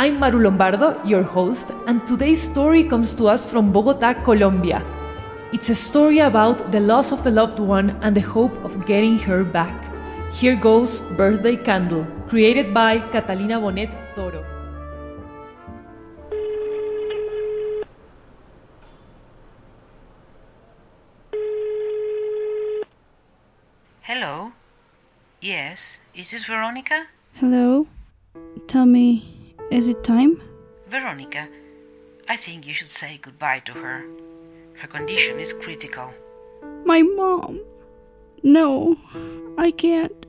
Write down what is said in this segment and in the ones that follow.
I'm Maru Lombardo, your host, and today's story comes to us from Bogota, Colombia. It's a story about the loss of a loved one and the hope of getting her back. Here goes Birthday Candle, created by Catalina Bonet Toro. Hello? Yes, is this Veronica? Hello? Tell me, is it time? Veronica, I think you should say goodbye to her. Her condition is critical. My mom. No, I can't.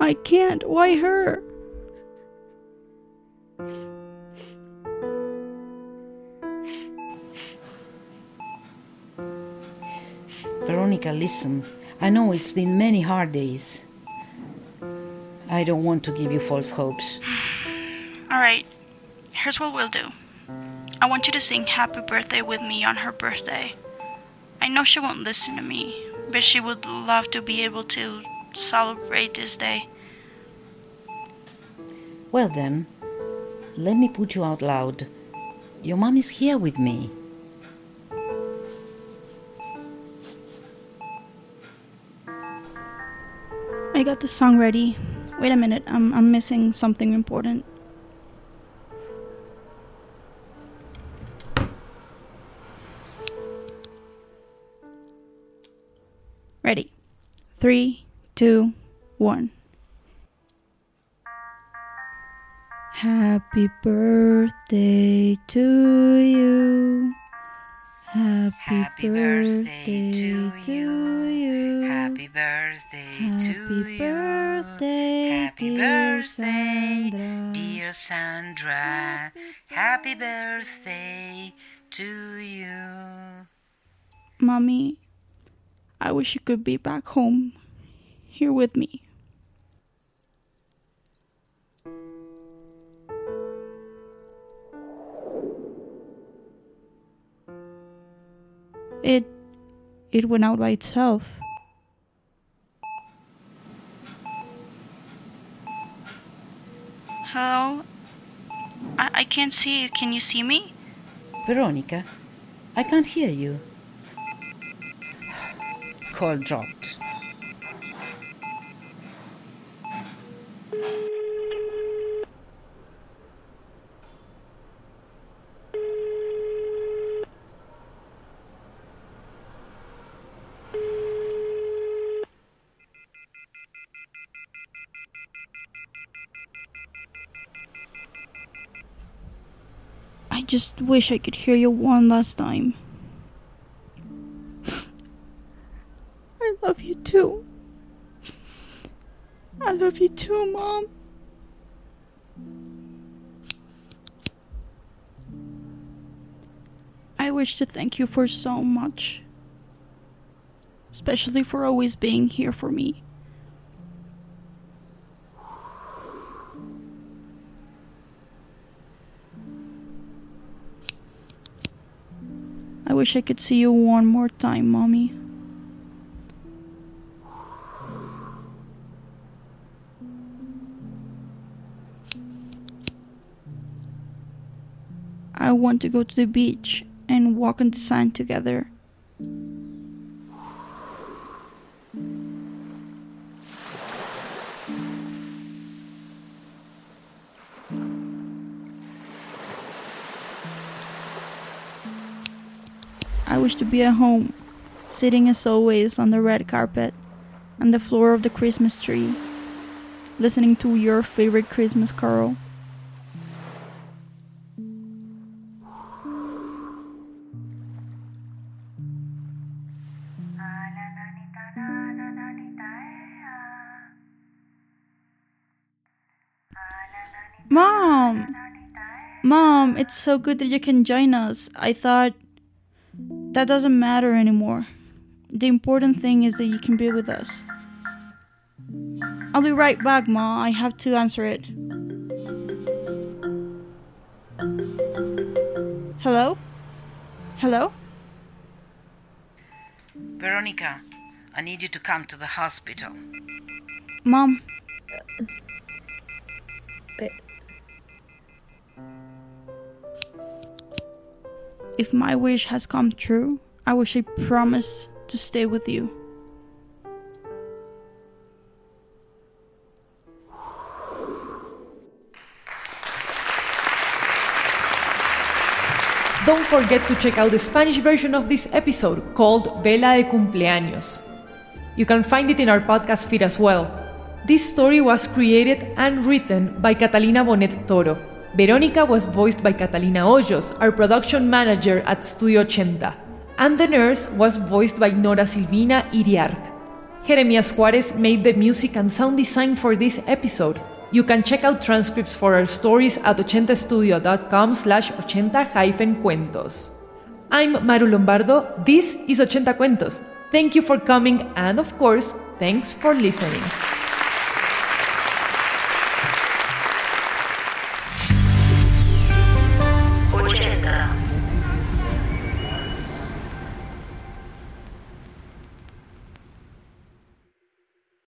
I can't. Why her? Veronica, listen. I know it's been many hard days. I don't want to give you false hopes. Alright, here's what we'll do. I want you to sing happy birthday with me on her birthday. I know she won't listen to me, but she would love to be able to celebrate this day. Well then, let me put you out loud. Your mom is here with me. I got the song ready. Wait a minute, I'm, I'm missing something important. Three, two, one. Happy birthday to you. Happy, Happy birthday to you. Happy birthday to Happy you. birthday, Happy birthday, Sandra. dear Sandra. Happy birthday to you. Mommy, I wish you could be back home, here with me. It it went out by itself. Hello? I, I can't see you. Can you see me? Veronica, I can't hear you. Call dropped. I just wish I could hear you one last time. Too. I love you too, Mom. I wish to thank you for so much, especially for always being here for me. I wish I could see you one more time, Mommy. I want to go to the beach and walk on the sand together. I wish to be at home, sitting as always on the red carpet, on the floor of the Christmas tree, listening to your favorite Christmas carol. Mom! Mom, it's so good that you can join us. I thought that doesn't matter anymore. The important thing is that you can be with us. I'll be right back, Ma. I have to answer it. Hello? Hello? Veronica, I need you to come to the hospital. Mom, if my wish has come true, I wish I promise to stay with you. Don't forget to check out the Spanish version of this episode called Vela de Cumpleaños. You can find it in our podcast feed as well. This story was created and written by Catalina Bonet Toro. Verónica was voiced by Catalina Hoyos, our production manager at Studio 80, and the nurse was voiced by Nora Silvina Iriart. Jeremias Juarez made the music and sound design for this episode. You can check out transcripts for our stories at 80studio.com slash 80-cuentos. I'm Maru Lombardo, this is 80 Cuentos. Thank you for coming and of course, thanks for listening.